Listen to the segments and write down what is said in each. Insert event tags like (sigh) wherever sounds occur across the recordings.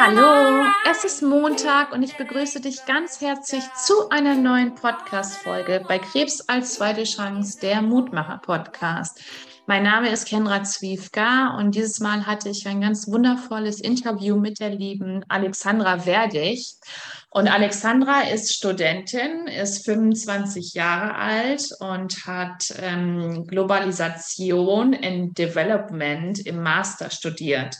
Hallo, es ist Montag und ich begrüße dich ganz herzlich zu einer neuen Podcast-Folge bei Krebs als zweite Chance, der Mutmacher-Podcast. Mein Name ist Kenra Zwiefka und dieses Mal hatte ich ein ganz wundervolles Interview mit der lieben Alexandra Werdig. Und Alexandra ist Studentin, ist 25 Jahre alt und hat ähm, Globalisation in Development im Master studiert.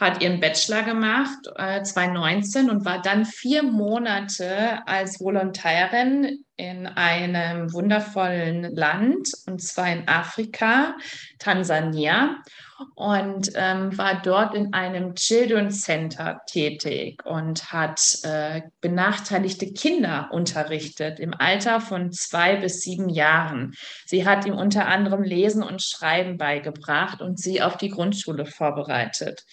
Hat ihren Bachelor gemacht, äh, 2019, und war dann vier Monate als Volontärin in einem wundervollen Land, und zwar in Afrika, Tansania, und ähm, war dort in einem Children's Center tätig und hat äh, benachteiligte Kinder unterrichtet im Alter von zwei bis sieben Jahren. Sie hat ihm unter anderem Lesen und Schreiben beigebracht und sie auf die Grundschule vorbereitet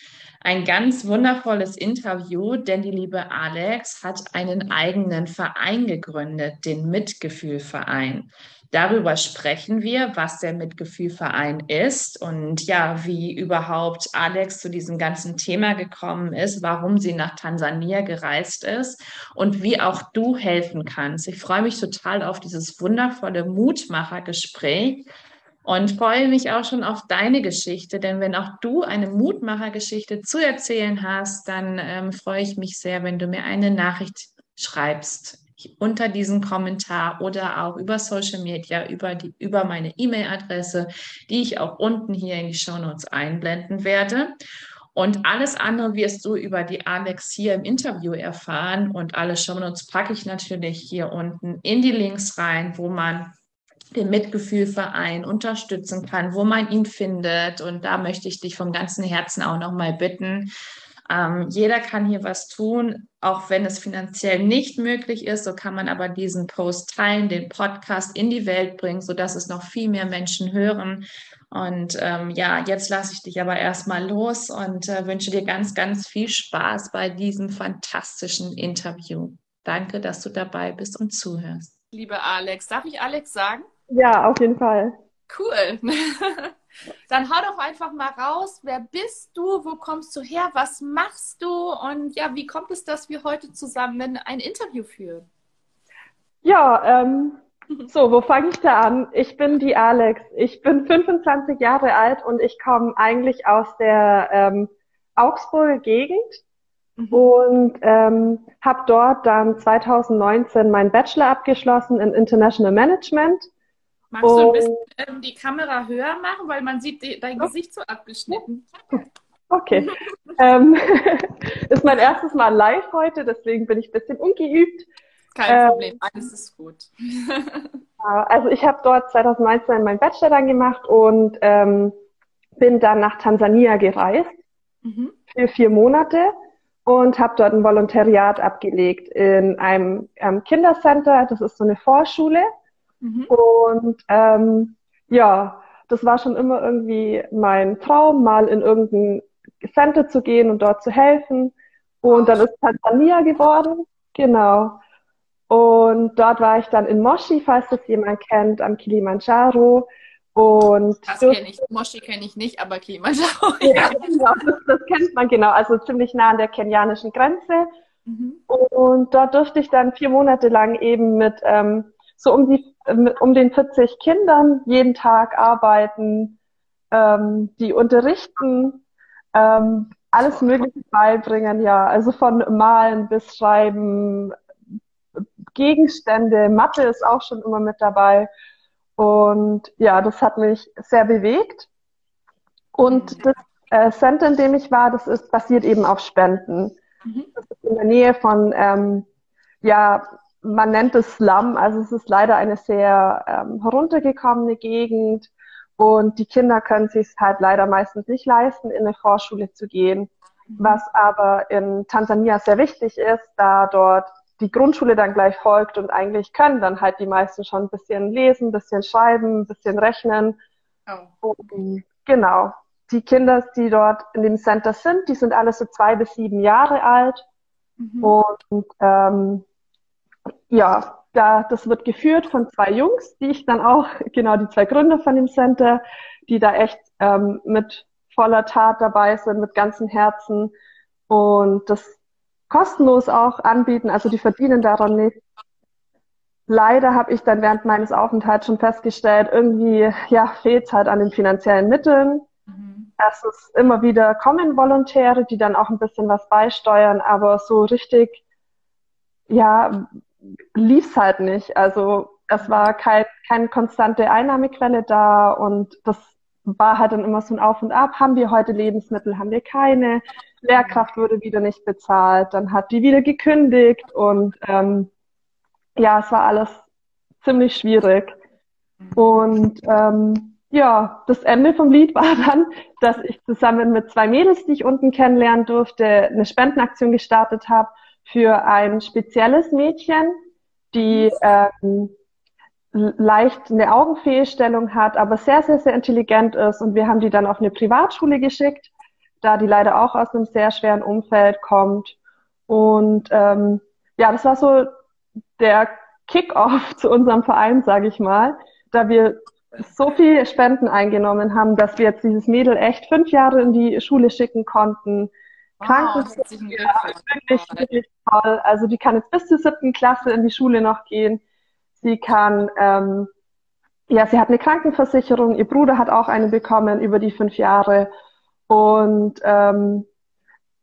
ein ganz wundervolles Interview, denn die liebe Alex hat einen eigenen Verein gegründet, den Mitgefühlverein. Darüber sprechen wir, was der Mitgefühlverein ist und ja, wie überhaupt Alex zu diesem ganzen Thema gekommen ist, warum sie nach Tansania gereist ist und wie auch du helfen kannst. Ich freue mich total auf dieses wundervolle Mutmachergespräch und freue mich auch schon auf deine Geschichte, denn wenn auch du eine Mutmachergeschichte zu erzählen hast, dann ähm, freue ich mich sehr, wenn du mir eine Nachricht schreibst unter diesem Kommentar oder auch über Social Media, über, die, über meine E-Mail-Adresse, die ich auch unten hier in die Show Notes einblenden werde. Und alles andere wirst du über die Alex hier im Interview erfahren. Und alle Show Notes packe ich natürlich hier unten in die Links rein, wo man den Mitgefühlverein unterstützen kann, wo man ihn findet. Und da möchte ich dich vom ganzen Herzen auch nochmal bitten. Ähm, jeder kann hier was tun, auch wenn es finanziell nicht möglich ist. So kann man aber diesen Post teilen, den Podcast in die Welt bringen, sodass es noch viel mehr Menschen hören. Und ähm, ja, jetzt lasse ich dich aber erstmal los und äh, wünsche dir ganz, ganz viel Spaß bei diesem fantastischen Interview. Danke, dass du dabei bist und zuhörst. Liebe Alex, darf ich Alex sagen? Ja, auf jeden Fall. Cool. (laughs) Dann hau doch einfach mal raus. Wer bist du? Wo kommst du her? Was machst du? Und ja, wie kommt es, dass wir heute zusammen ein Interview führen? Ja, ähm, so, wo fange ich da an? Ich bin die Alex. Ich bin 25 Jahre alt und ich komme eigentlich aus der ähm, Augsburger Gegend mhm. und ähm, habe dort dann 2019 meinen Bachelor abgeschlossen in International Management Magst du ein bisschen ähm, die Kamera höher machen, weil man sieht die, dein Gesicht so abgeschnitten. Okay. ähm, (laughs) ist mein erstes Mal live heute, deswegen bin ich ein bisschen ungeübt. Kein ähm, Problem, alles ist gut. (laughs) also ich habe dort 2019 meinen Bachelor dann gemacht und ähm, bin dann nach Tansania gereist mhm. für vier Monate und habe dort ein Volontariat abgelegt in einem ähm, Kindercenter. Das ist so eine Vorschule. Mhm. Und ähm, ja, das war schon immer irgendwie mein Traum, mal in irgendein Center zu gehen und dort zu helfen. Und dann ist Tansania geworden, genau. Und dort war ich dann in Moshi, falls das jemand kennt, am Kilimanjaro. Und das kenne ich. Moshi kenne ich nicht, aber Kilimanjaro. (laughs) Ja, genau, das, das, kennt man genau. Also ziemlich nah an der kenianischen Grenze. Mhm. Und dort durfte ich dann vier Monate lang eben mit ähm, so um die um den 40 Kindern jeden Tag arbeiten, ähm, die unterrichten, ähm, alles Mögliche beibringen, ja, also von Malen bis Schreiben, Gegenstände, Mathe ist auch schon immer mit dabei. Und ja, das hat mich sehr bewegt. Und mhm. das äh, Center, in dem ich war, das ist basiert eben auf Spenden. Mhm. Das ist in der Nähe von ähm, ja, man nennt es Slum, also es ist leider eine sehr ähm, heruntergekommene Gegend und die Kinder können sich halt leider meistens nicht leisten, in eine Vorschule zu gehen, was aber in Tansania sehr wichtig ist, da dort die Grundschule dann gleich folgt und eigentlich können dann halt die meisten schon ein bisschen lesen, ein bisschen schreiben, ein bisschen rechnen. Oh. Und, genau. Die Kinder, die dort in dem Center sind, die sind alle so zwei bis sieben Jahre alt. Mhm. Und ähm, ja, da, das wird geführt von zwei Jungs, die ich dann auch, (laughs) genau die zwei Gründer von dem Center, die da echt ähm, mit voller Tat dabei sind, mit ganzem Herzen und das kostenlos auch anbieten. Also die verdienen daran nicht. Leider habe ich dann während meines Aufenthalts schon festgestellt, irgendwie ja, fehlt es halt an den finanziellen Mitteln. Mhm. Es ist immer wieder kommen Volontäre, die dann auch ein bisschen was beisteuern, aber so richtig, ja, lief es halt nicht. Also es war kein, keine konstante Einnahmequelle da und das war halt dann immer so ein Auf und Ab. Haben wir heute Lebensmittel, haben wir keine? Lehrkraft wurde wieder nicht bezahlt, dann hat die wieder gekündigt und ähm, ja, es war alles ziemlich schwierig. Und ähm, ja, das Ende vom Lied war dann, dass ich zusammen mit zwei Mädels, die ich unten kennenlernen durfte, eine Spendenaktion gestartet habe für ein spezielles Mädchen, die ähm, leicht eine Augenfehlstellung hat, aber sehr, sehr, sehr intelligent ist. Und wir haben die dann auf eine Privatschule geschickt, da die leider auch aus einem sehr schweren Umfeld kommt. Und ähm, ja, das war so der Kick-off (laughs) zu unserem Verein, sage ich mal, da wir so viel Spenden eingenommen haben, dass wir jetzt dieses Mädel echt fünf Jahre in die Schule schicken konnten. Wow, Krankenversicherung, ja, wirklich, wirklich toll. Also die kann jetzt bis zur siebten Klasse in die Schule noch gehen. Sie kann, ähm, ja, sie hat eine Krankenversicherung. Ihr Bruder hat auch eine bekommen über die fünf Jahre. Und ähm,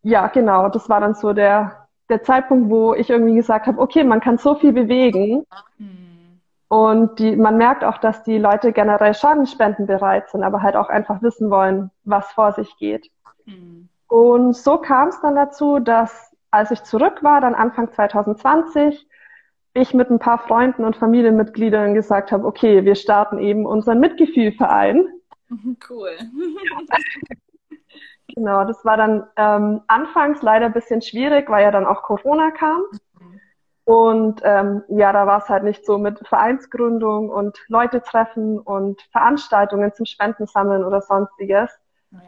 ja, genau, das war dann so der, der Zeitpunkt, wo ich irgendwie gesagt habe, okay, man kann so viel bewegen. Mhm. Und die, man merkt auch, dass die Leute generell schon spendenbereit sind, aber halt auch einfach wissen wollen, was vor sich geht. Mhm. Und so kam es dann dazu, dass als ich zurück war, dann Anfang 2020, ich mit ein paar Freunden und Familienmitgliedern gesagt habe, okay, wir starten eben unseren Mitgefühlverein. Cool. (laughs) genau, das war dann ähm, anfangs leider ein bisschen schwierig, weil ja dann auch Corona kam. Und ähm, ja, da war es halt nicht so mit Vereinsgründung und Leute treffen und Veranstaltungen zum Spendensammeln oder sonstiges.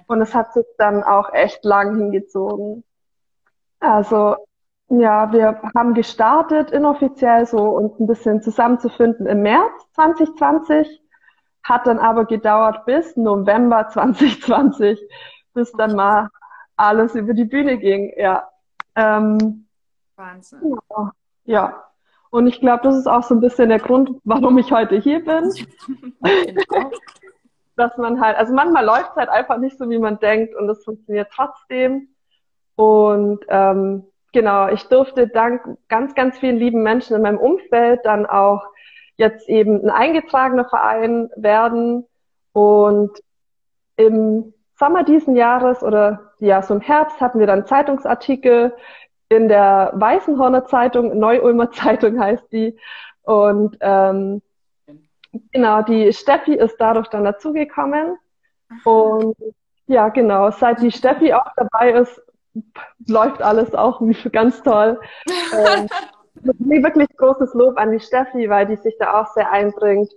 Und es hat sich dann auch echt lang hingezogen. Also ja, wir haben gestartet inoffiziell so uns ein bisschen zusammenzufinden im März 2020, hat dann aber gedauert bis November 2020, bis dann mal alles über die Bühne ging. Ja. Ähm, Wahnsinn. Ja. ja. Und ich glaube, das ist auch so ein bisschen der Grund, warum ich heute hier bin. (laughs) Genau. Dass man halt, also manchmal läuft es halt einfach nicht so, wie man denkt und es funktioniert trotzdem. Und ähm, genau, ich durfte dank ganz, ganz vielen lieben Menschen in meinem Umfeld dann auch jetzt eben ein eingetragener Verein werden. Und im Sommer diesen Jahres oder ja, so im Herbst hatten wir dann Zeitungsartikel in der Weißenhorner Zeitung, Neu-Ulmer Zeitung heißt die. Und ähm, genau, die Steffi ist dadurch dann dazugekommen. Und ja, genau, seit die Steffi auch dabei ist, läuft alles auch (laughs) ganz toll. ähm, (laughs) wirklich großes Lob an die Steffi, weil die sich da auch sehr einbringt.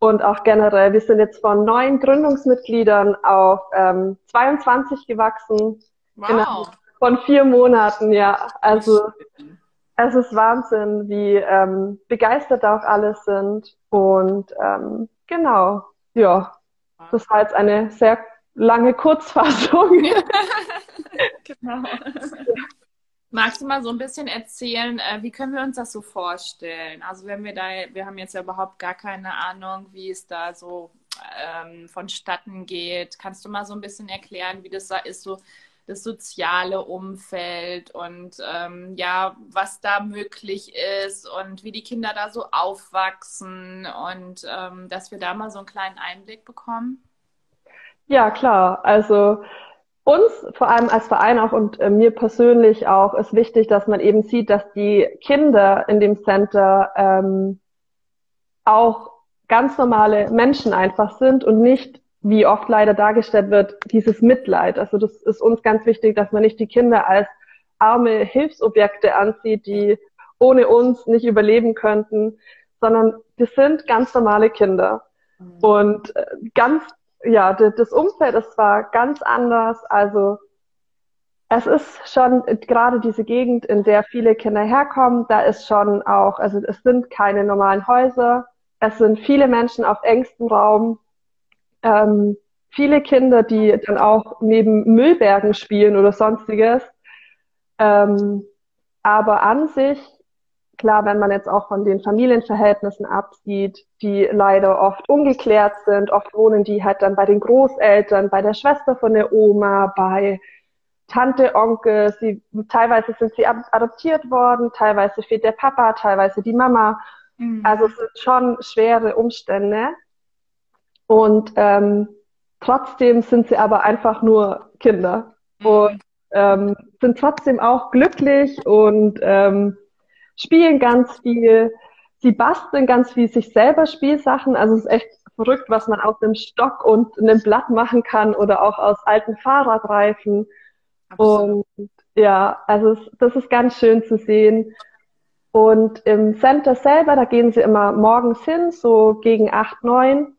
Und auch generell, wir sind jetzt von neun Gründungsmitgliedern auf ähm, 22 gewachsen. Wow. Von vier Monaten, ja. Also es ist Wahnsinn, wie ähm, begeistert auch alle sind. Und ähm, genau, ja, das war jetzt eine sehr lange Kurzfassung. (laughs) genau. (laughs) Magst du mal so ein bisschen erzählen, äh, wie können wir uns das so vorstellen? Also wenn wir da, wir haben jetzt ja überhaupt gar keine Ahnung, wie es da so ähm, vonstatten geht. Kannst du mal so ein bisschen erklären, wie das da ist, so das soziale Umfeld und ähm, ja, was da möglich ist und wie die Kinder da so aufwachsen und ähm, dass wir da mal so einen kleinen Einblick bekommen? Ja, klar. Also uns, vor allem als Verein auch und äh, mir persönlich auch, ist wichtig, dass man eben sieht, dass die Kinder in dem Center ähm, auch ganz normale Menschen einfach sind und nicht, wie oft leider dargestellt wird, dieses Mitleid. Also das ist uns ganz wichtig, dass man nicht die Kinder als arme Hilfsobjekte ansieht, die ohne uns nicht überleben könnten, sondern das sind ganz normale Kinder. Mhm. Und äh, ganz ja, das Umfeld ist zwar ganz anders, also es ist schon gerade diese Gegend, in der viele Kinder herkommen, da ist schon auch, also es sind keine normalen Häuser, es sind viele Menschen auf engstem Raum. Ähm, viele Kinder, die dann auch neben Müllbergen spielen oder sonstiges. Ähm, aber an sich, klar, wenn man jetzt auch von den Familienverhältnissen absieht, die leider oft ungeklärt sind, oft wohnen die halt dann bei den Großeltern, bei der Schwester von der Oma, bei Tante, Onkel, sie, teilweise sind sie adoptiert worden, teilweise fehlt der Papa, teilweise die Mama. Mhm. Also es sind schon schwere Umstände. Und ähm, trotzdem sind sie aber einfach nur Kinder mhm. und ähm, sind trotzdem auch glücklich und ähm, spielen ganz viel. Sie basteln ganz viel sich selber Spielsachen. Also es ist echt verrückt, was man aus einem Stock und einem Blatt machen kann oder auch aus alten Fahrradreifen. Absolut. Und ja, also es, das ist ganz schön zu sehen. Und im Center selber, da gehen sie immer morgens hin, so gegen acht, neun.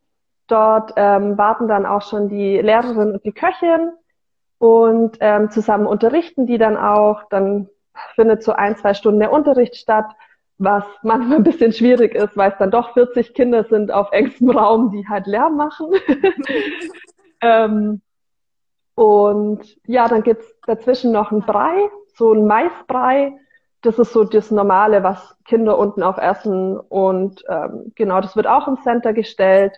Dort ähm, warten dann auch schon die Lehrerin und die Köchin und ähm, zusammen unterrichten die dann auch. Dann findet so ein, zwei Stunden der Unterricht statt, was (laughs) manchmal ein bisschen schwierig ist, weil es dann doch 40 Kinder sind auf engstem Raum, die halt Lärm machen. (laughs) ähm, und ja, dann gibt's dazwischen noch ein Brei, so ein Maisbrei. Das ist so das Normale, was Kinder unten auch essen. Und ähm, genau, das wird auch im Center gestellt.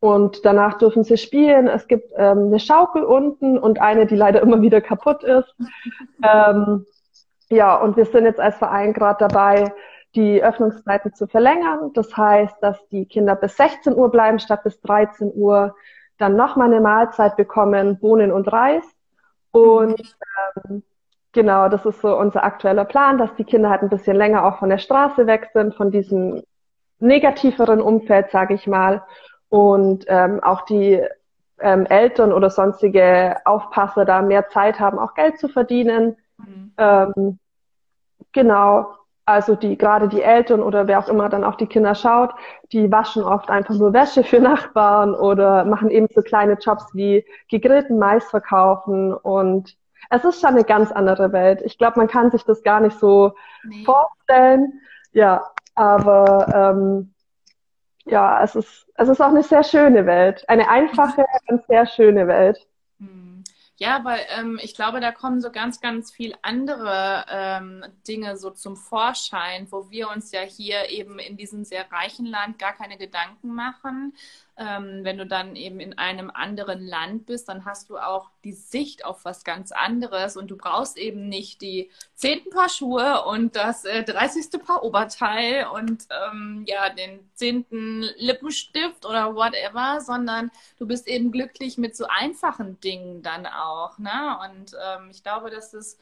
Und danach dürfen sie spielen. Es gibt ähm, eine Schaukel unten und eine, die leider immer wieder kaputt ist. ähm, ja, und wir sind jetzt als Verein gerade dabei, die Öffnungszeiten zu verlängern. Das heißt, dass die Kinder bis 16 Uhr bleiben statt bis 13 Uhr dann nochmal eine Mahlzeit bekommen, Bohnen und Reis. Und ähm, genau, das ist so unser aktueller Plan, dass die Kinder halt ein bisschen länger auch von der Straße weg sind, von diesem negativeren Umfeld, sage ich mal. Und ähm, auch die ähm, Eltern oder sonstige Aufpasser da mehr Zeit haben, auch Geld zu verdienen. Mhm. Ähm, genau. Also die, gerade die Eltern oder wer auch immer dann auch die Kinder schaut, die waschen oft einfach nur Wäsche für (laughs) Nachbarn oder machen eben so kleine Jobs wie gegrillten Mais verkaufen und es ist schon eine ganz andere Welt. Ich glaube, man kann sich das gar nicht so nee. vorstellen. Ja, aber ähm, ja, es ist, es ist auch eine sehr schöne Welt. Eine einfache und sehr schöne Welt. Ja, weil ähm, ich glaube, da kommen so ganz, ganz viel andere ähm, Dinge so zum Vorschein, wo wir uns ja hier eben in diesem sehr reichen Land gar keine Gedanken machen, ähm, wenn du dann eben in einem anderen Land bist, dann hast du auch die Sicht auf was ganz anderes und du brauchst eben nicht die zehnten Paar Schuhe und das äh, 30. Paar Oberteil und ähm, ja, den zehnten Lippenstift oder whatever, sondern du bist eben glücklich mit so einfachen Dingen dann auch. Ne? Und ähm, ich glaube, dass das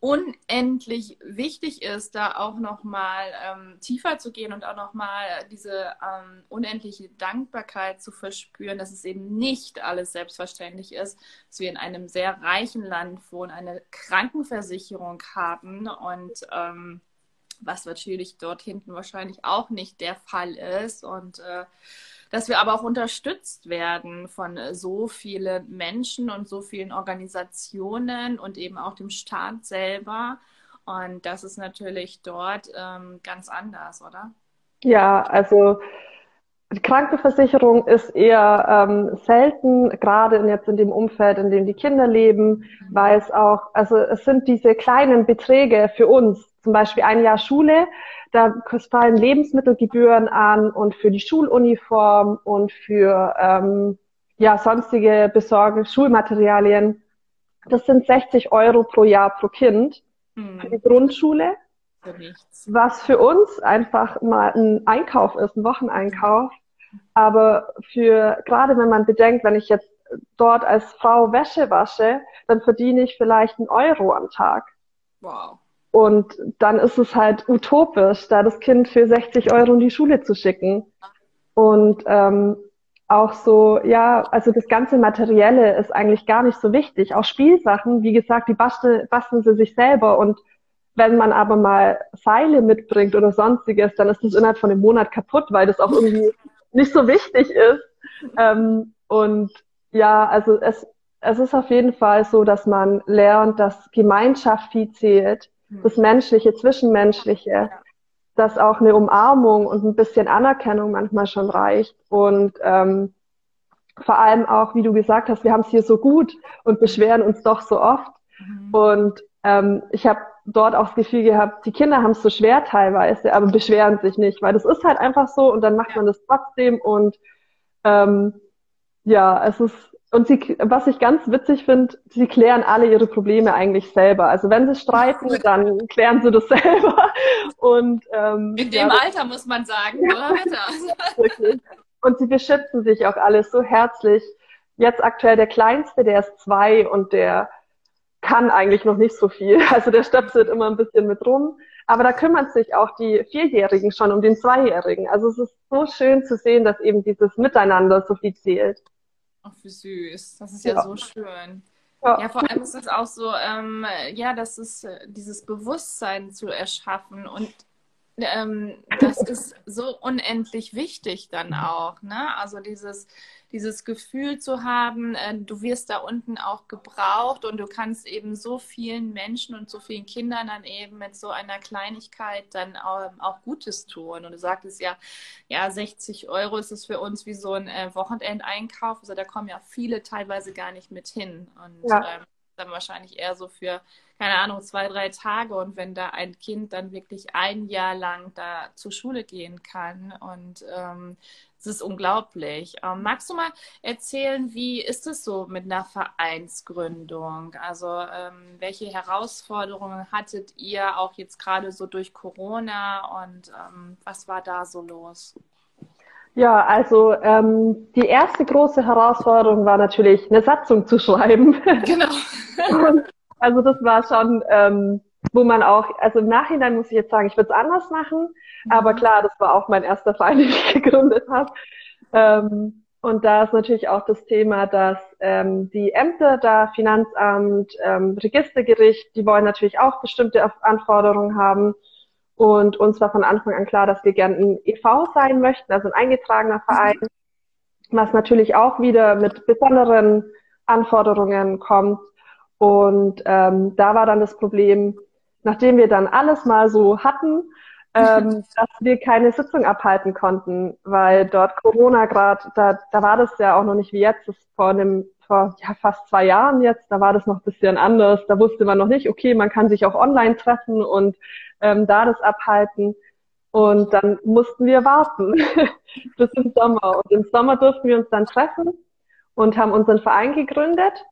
unendlich wichtig ist, da auch nochmal ähm, tiefer zu gehen und auch nochmal diese ähm, unendliche Dankbarkeit zu verspüren, dass es eben nicht alles selbstverständlich ist, dass wir in einem sehr reichen Land wohnen, eine Krankenversicherung haben und ähm, was natürlich dort hinten wahrscheinlich auch nicht der Fall ist und äh, dass wir aber auch unterstützt werden von so vielen Menschen und so vielen Organisationen und eben auch dem Staat selber. Und das ist natürlich dort ähm, ganz anders, oder? Ja, also die Krankenversicherung ist eher ähm, selten, gerade jetzt in dem Umfeld, in dem die Kinder leben, weil es auch, also es sind diese kleinen Beträge für uns, zum Beispiel ein Jahr Schule, da fallen Lebensmittelgebühren an und für die Schuluniform und für ähm, ja, sonstige Besorgen, Schulmaterialien. Das sind 60 Euro pro Jahr pro Kind hm. für die Grundschule. Für was für uns einfach mal ein Einkauf ist, ein Wocheneinkauf. Aber für, gerade wenn man bedenkt, wenn ich jetzt dort als Frau Wäsche wasche, dann verdiene ich vielleicht einen Euro am Tag. Wow. Und dann ist es halt utopisch, da das Kind für 60 Euro in die Schule zu schicken. Und ähm, auch so, ja, also das ganze Materielle ist eigentlich gar nicht so wichtig. Auch Spielsachen, wie gesagt, die basteln, basteln sie sich selber. Und wenn man aber mal Seile mitbringt oder sonstiges, dann ist das innerhalb von einem Monat kaputt, weil das auch irgendwie nicht so wichtig ist. Ähm, und ja, also es, es ist auf jeden Fall so, dass man lernt, dass Gemeinschaft viel zählt das Menschliche, Zwischenmenschliche, dass auch eine Umarmung und ein bisschen Anerkennung manchmal schon reicht. Und ähm, vor allem auch, wie du gesagt hast, wir haben es hier so gut und beschweren uns doch so oft. Mhm. Und ähm, ich habe dort auch das Gefühl gehabt, die Kinder haben es so schwer teilweise, aber beschweren sich nicht, weil das ist halt einfach so und dann macht man das trotzdem und ähm, ja, es ist und sie, was ich ganz witzig finde, sie klären alle ihre Probleme eigentlich selber. Also wenn sie streiten, (laughs) dann klären sie das selber. Und ähm, in dem ja, Alter muss man sagen, oder? (laughs) Wirklich. Und sie beschützen sich auch alles so herzlich. Jetzt aktuell der Kleinste, der ist zwei und der kann eigentlich noch nicht so viel. (laughs) Also der stöpselt immer ein bisschen mit rum. Aber da kümmern sich auch die Vierjährigen schon um den Zweijährigen. Also es ist so schön zu sehen, dass eben dieses Miteinander so viel zählt. Ach, wie süß. Das ist ja, ja so schön. Ja. ja. vor allem ist es auch so, ähm, ja, das ist äh, dieses Bewusstsein zu erschaffen und ähm, das ist so unendlich wichtig dann auch, ne? Also dieses, dieses Gefühl zu haben, äh, du wirst da unten auch gebraucht und du kannst eben so vielen Menschen und so vielen Kindern dann eben mit so einer Kleinigkeit dann auch, auch Gutes tun. Und du sagtest ja, ja, 60 Euro ist es für uns wie so ein äh, Wochenendeinkauf. Also da kommen ja viele teilweise gar nicht mit hin. Und ja. ähm, dann wahrscheinlich eher so für, keine Ahnung, zwei, drei Tage. Und wenn da ein Kind dann wirklich ein Jahr lang da zur Schule gehen kann und ähm, es ist unglaublich. Ähm, magst du mal erzählen, wie ist es so mit einer Vereinsgründung? Also ähm, welche Herausforderungen hattet ihr auch jetzt gerade so durch Corona und ähm, was war da so los? Ja, also ähm, die erste große Herausforderung war natürlich, eine Satzung zu schreiben. Genau. (laughs) also das war schon, ähm, wo man auch, also im Nachhinein muss ich jetzt sagen, ich würde es anders machen, mhm. aber klar, das war auch mein erster Verein, (laughs) den ich gegründet habe. Ähm, und da ist natürlich auch das Thema, dass ähm, die Ämter da, Finanzamt, ähm, Registergericht, die wollen natürlich auch bestimmte Anforderungen haben. Und uns war von Anfang an klar, dass wir gerne ein EV sein möchten, also ein eingetragener Verein, was natürlich auch wieder mit besonderen Anforderungen kommt. Und ähm, da war dann das Problem, nachdem wir dann alles mal so hatten, (laughs) ähm, dass wir keine Sitzung abhalten konnten, weil dort Corona gerade, da, da war das ja auch noch nicht wie jetzt, das vor einem, vor ja, fast zwei Jahren jetzt, da war das noch ein bisschen anders. Da wusste man noch nicht, okay, man kann sich auch online treffen und ähm, da das abhalten. Und dann mussten wir warten (laughs) bis im Sommer. Und im Sommer durften wir uns dann treffen und haben unseren Verein gegründet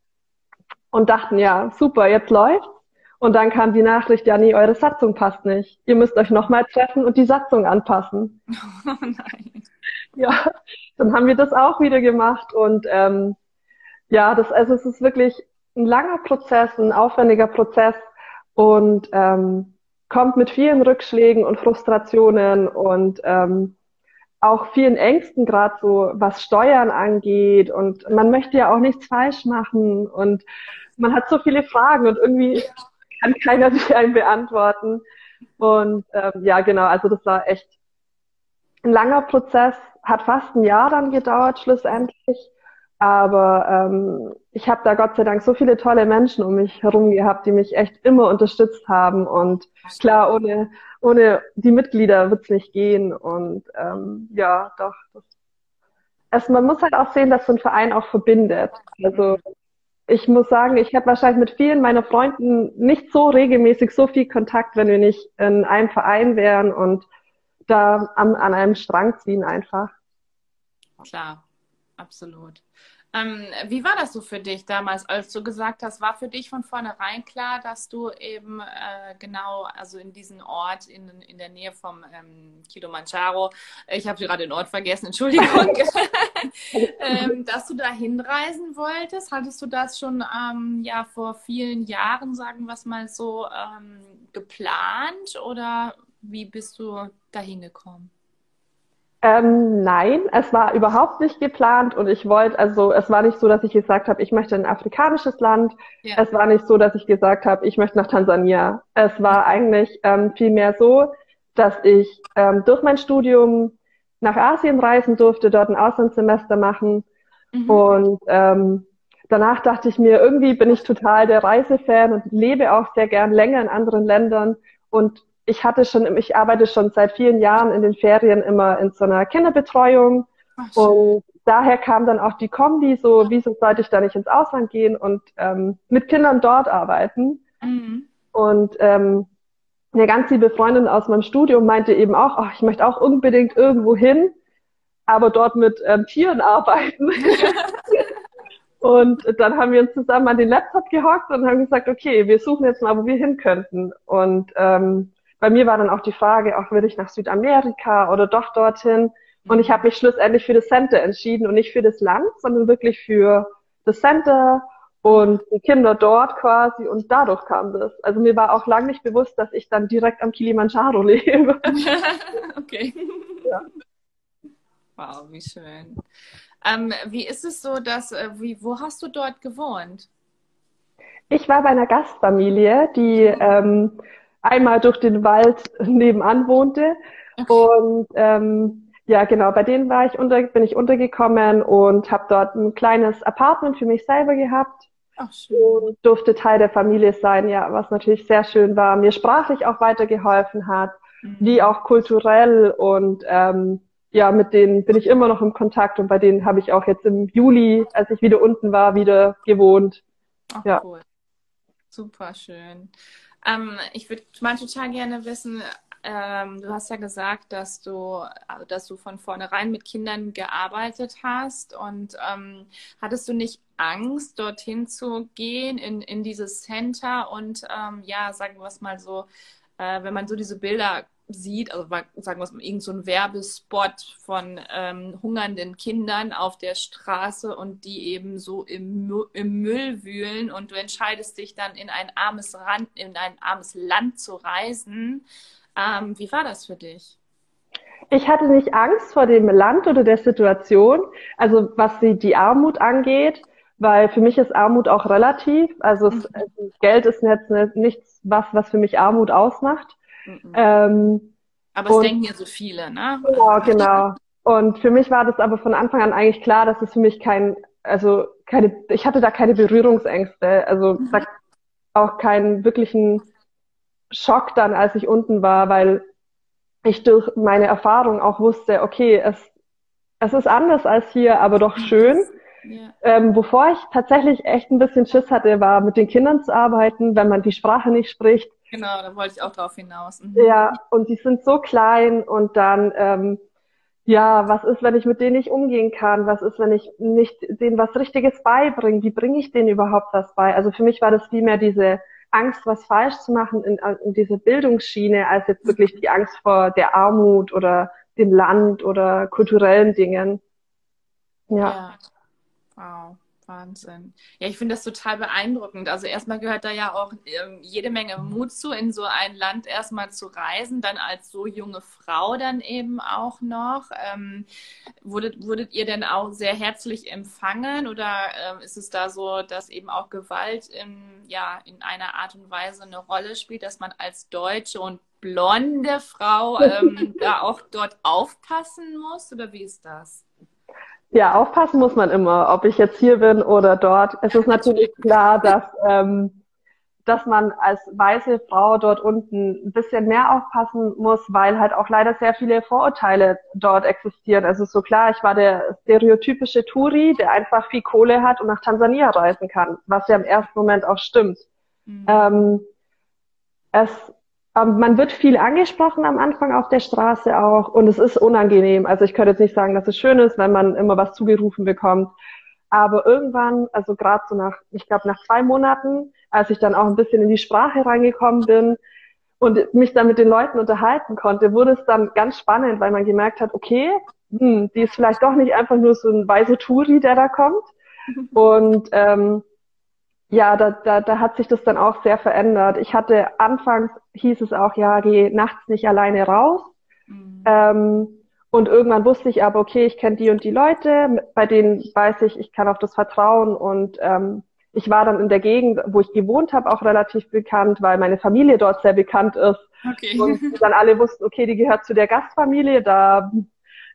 und dachten, ja, super, jetzt läuft's. Und dann kam die Nachricht, ja, nee, eure Satzung passt nicht. Ihr müsst euch nochmal treffen und die Satzung anpassen. (laughs) Oh nein. Ja, dann haben wir das auch wieder gemacht und ähm, ja, das, also es ist wirklich ein langer Prozess, ein aufwendiger Prozess und ähm, kommt mit vielen Rückschlägen und Frustrationen und ähm, auch vielen Ängsten, gerade so was Steuern angeht. Und man möchte ja auch nichts falsch machen und man hat so viele Fragen und irgendwie kann keiner (laughs) sich einen beantworten. Und ähm, ja, genau, also das war echt ein langer Prozess, hat fast ein Jahr dann gedauert schlussendlich. Aber ähm, ich habe da Gott sei Dank so viele tolle Menschen um mich herum gehabt, die mich echt immer unterstützt haben. Und klar, ohne, ohne die Mitglieder wird's nicht gehen. Und ähm, ja, doch. Das, also man muss halt auch sehen, dass so ein Verein auch verbindet. Also ich muss sagen, ich habe wahrscheinlich mit vielen meiner Freunden nicht so regelmäßig so viel Kontakt, wenn wir nicht in einem Verein wären und da an, an einem Strang ziehen einfach. Klar, absolut. Ähm, wie war das so für dich damals, als du gesagt hast, war für dich von vornherein klar, dass du eben äh, genau, also in diesen Ort in, in der Nähe vom ähm, Kilimanjaro, ich habe gerade den Ort vergessen, Entschuldigung, (laughs) ähm, dass du da hinreisen wolltest? Hattest du das schon ähm, ja vor vielen Jahren, sagen wir es mal so, ähm, geplant oder wie bist du da hingekommen? Ähm, nein, es war überhaupt nicht geplant und ich wollte, also es war nicht so, dass ich gesagt habe, ich möchte in ein afrikanisches Land. Ja. Es war nicht so, dass ich gesagt habe, ich möchte nach Tansania. Es war eigentlich ähm, vielmehr so, dass ich ähm, durch mein Studium nach Asien reisen durfte, dort ein Auslandssemester machen mhm. und ähm, danach dachte ich mir, irgendwie bin ich total der Reisefan und lebe auch sehr gern länger in anderen Ländern und ich hatte schon, ich arbeite schon seit vielen Jahren in den Ferien immer in so einer Kinderbetreuung Ach, und daher kam dann auch die Kombi, so wieso sollte ich da nicht ins Ausland gehen und ähm, mit Kindern dort arbeiten. Mhm. Und ähm, eine ganz liebe Freundin aus meinem Studium meinte eben auch, ach, ich möchte auch unbedingt irgendwo hin, aber dort mit ähm, Tieren arbeiten. (laughs) und dann haben wir uns zusammen an den Laptop gehockt und haben gesagt, okay, wir suchen jetzt mal, wo wir hin könnten. Und ähm, bei mir war dann auch die Frage, auch will ich nach Südamerika oder doch dorthin? Und ich habe mich schlussendlich für das Center entschieden und nicht für das Land, sondern wirklich für das Center und die Kinder dort quasi und dadurch kam das. Also mir war auch lange nicht bewusst, dass ich dann direkt am Kilimanjaro (laughs) lebe. (laughs) okay. Ja. Wow, wie schön. Ähm, wie ist es so, dass, äh, wie, wo hast du dort gewohnt? Ich war bei einer Gastfamilie, die ähm, einmal durch den Wald nebenan wohnte. Okay. Und ähm, ja, genau, bei denen war ich unter, bin ich untergekommen und habe dort ein kleines Apartment für mich selber gehabt. Ach, schön. Und durfte Teil der Familie sein, ja, was natürlich sehr schön war, mir sprachlich auch weitergeholfen hat, mhm. wie auch kulturell und ähm, ja, mit denen bin ich immer noch im Kontakt und bei denen habe ich auch jetzt im Juli, als ich wieder unten war, wieder gewohnt. Ach, ja. cool. Super schön. Ähm, ich würde mal total gerne wissen, ähm, du hast ja gesagt, dass du, dass du von vornherein mit Kindern gearbeitet hast und ähm, hattest du nicht Angst, dorthin zu gehen in, in dieses Center und ähm, ja, sagen wir es mal so, äh, wenn man so diese Bilder sieht, also sagen wir mal, irgend so ein Werbespot von ähm, hungernden Kindern auf der Straße und die eben so im, im Müll wühlen und du entscheidest dich dann in ein armes Rand, in ein armes Land zu reisen. Ähm, wie war das für dich? Ich hatte nicht Angst vor dem Land oder der Situation, also was die, die Armut angeht, weil für mich ist Armut auch relativ. Also mhm. es, Geld ist jetzt nichts, was, was für mich Armut ausmacht. Mhm. Ähm, aber es und, denken ja so viele, ne? Genau, genau. Und für mich war das aber von Anfang an eigentlich klar, dass es für mich kein, also keine, ich hatte da keine Berührungsängste, also mhm. auch keinen wirklichen Schock dann, als ich unten war, weil ich durch meine Erfahrung auch wusste, okay, es, es ist anders als hier, aber doch schön. Ja. Ähm, wovor ich tatsächlich echt ein bisschen Schiss hatte, war mit den Kindern zu arbeiten, wenn man die Sprache nicht spricht. Genau, da wollte ich auch drauf hinaus. Mhm. Ja, und die sind so klein und dann, ähm, ja, was ist, wenn ich mit denen nicht umgehen kann? Was ist, wenn ich nicht denen was Richtiges beibringe? Wie bringe ich denen überhaupt was bei? Also für mich war das vielmehr diese Angst, was falsch zu machen in, in diese Bildungsschiene, als jetzt wirklich die Angst vor der Armut oder dem Land oder kulturellen Dingen. Ja. ja. Wow. Wahnsinn. Ja, ich finde das total beeindruckend. Also erstmal gehört da ja auch ähm, jede Menge Mut zu, in so ein Land erstmal zu reisen, dann als so junge Frau dann eben auch noch. Ähm, wurdet, wurdet ihr denn auch sehr herzlich empfangen oder ähm, ist es da so, dass eben auch Gewalt in, ja, in einer Art und Weise eine Rolle spielt, dass man als Deutsche und blonde Frau ähm, (laughs) da auch dort aufpassen muss oder wie ist das? Ja, aufpassen muss man immer, ob ich jetzt hier bin oder dort. Es ist natürlich klar, dass, ähm, dass man als weiße Frau dort unten ein bisschen mehr aufpassen muss, weil halt auch leider sehr viele Vorurteile dort existieren. Es ist so klar, ich war der stereotypische Touri, der einfach viel Kohle hat und nach Tansania reisen kann, was ja im ersten Moment auch stimmt. Mhm. Ähm, es ähm, man wird viel angesprochen am Anfang auf der Straße auch und es ist unangenehm. Also ich könnte jetzt nicht sagen, dass es schön ist, wenn man immer was zugerufen bekommt. Aber irgendwann, also gerade so nach, ich glaube nach zwei Monaten, als ich dann auch ein bisschen in die Sprache reingekommen bin und mich dann mit den Leuten unterhalten konnte, wurde es dann ganz spannend, weil man gemerkt hat, okay, hm, die ist vielleicht doch nicht einfach nur so ein weißer Touri, der da kommt. Und ähm, ja, da, da, da hat sich das dann auch sehr verändert. Ich hatte anfangs hieß es auch, ja, geh nachts nicht alleine raus. Mhm. Ähm, und irgendwann wusste ich aber, okay, ich kenne die und die Leute, bei denen weiß ich, ich kann auf das vertrauen. Und ähm, ich war dann in der Gegend, wo ich gewohnt habe, auch relativ bekannt, weil meine Familie dort sehr bekannt ist. Okay. Und (laughs) dann alle wussten, okay, die gehört zu der Gastfamilie, da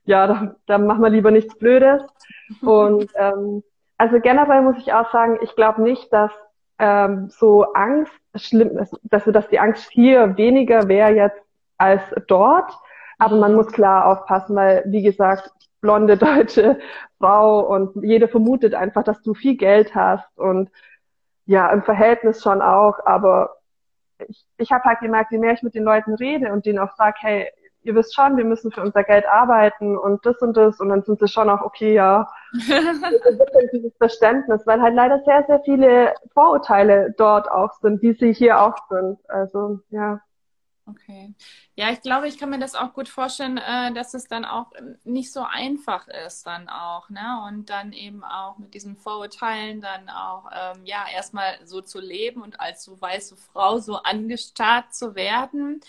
ja, da, da machen wir lieber nichts Blödes. (laughs) Und ähm, also generell muss ich auch sagen, ich glaube nicht, dass ähm, so Angst schlimm ist, dass, dass die Angst hier weniger wäre jetzt als dort. Aber man muss klar aufpassen, weil, wie gesagt, blonde (laughs) deutsche Frau und jeder vermutet einfach, dass du viel Geld hast und ja, im Verhältnis schon auch, aber ich, ich habe halt gemerkt, je mehr ich mit den Leuten rede und denen auch sage, hey, ihr wisst schon, wir müssen für unser Geld arbeiten und das und das und dann sind sie schon auch, okay, ja, (laughs) dieses Verständnis, weil halt leider sehr, sehr viele Vorurteile dort auch sind, wie sie hier auch sind. Also, ja. Okay. Ja, ich glaube, ich kann mir das auch gut vorstellen, äh, dass es dann auch nicht so einfach ist, dann auch, ne? Und dann eben auch mit diesen Vorurteilen dann auch, ähm, ja, erstmal so zu leben und als so weiße Frau so angestarrt zu werden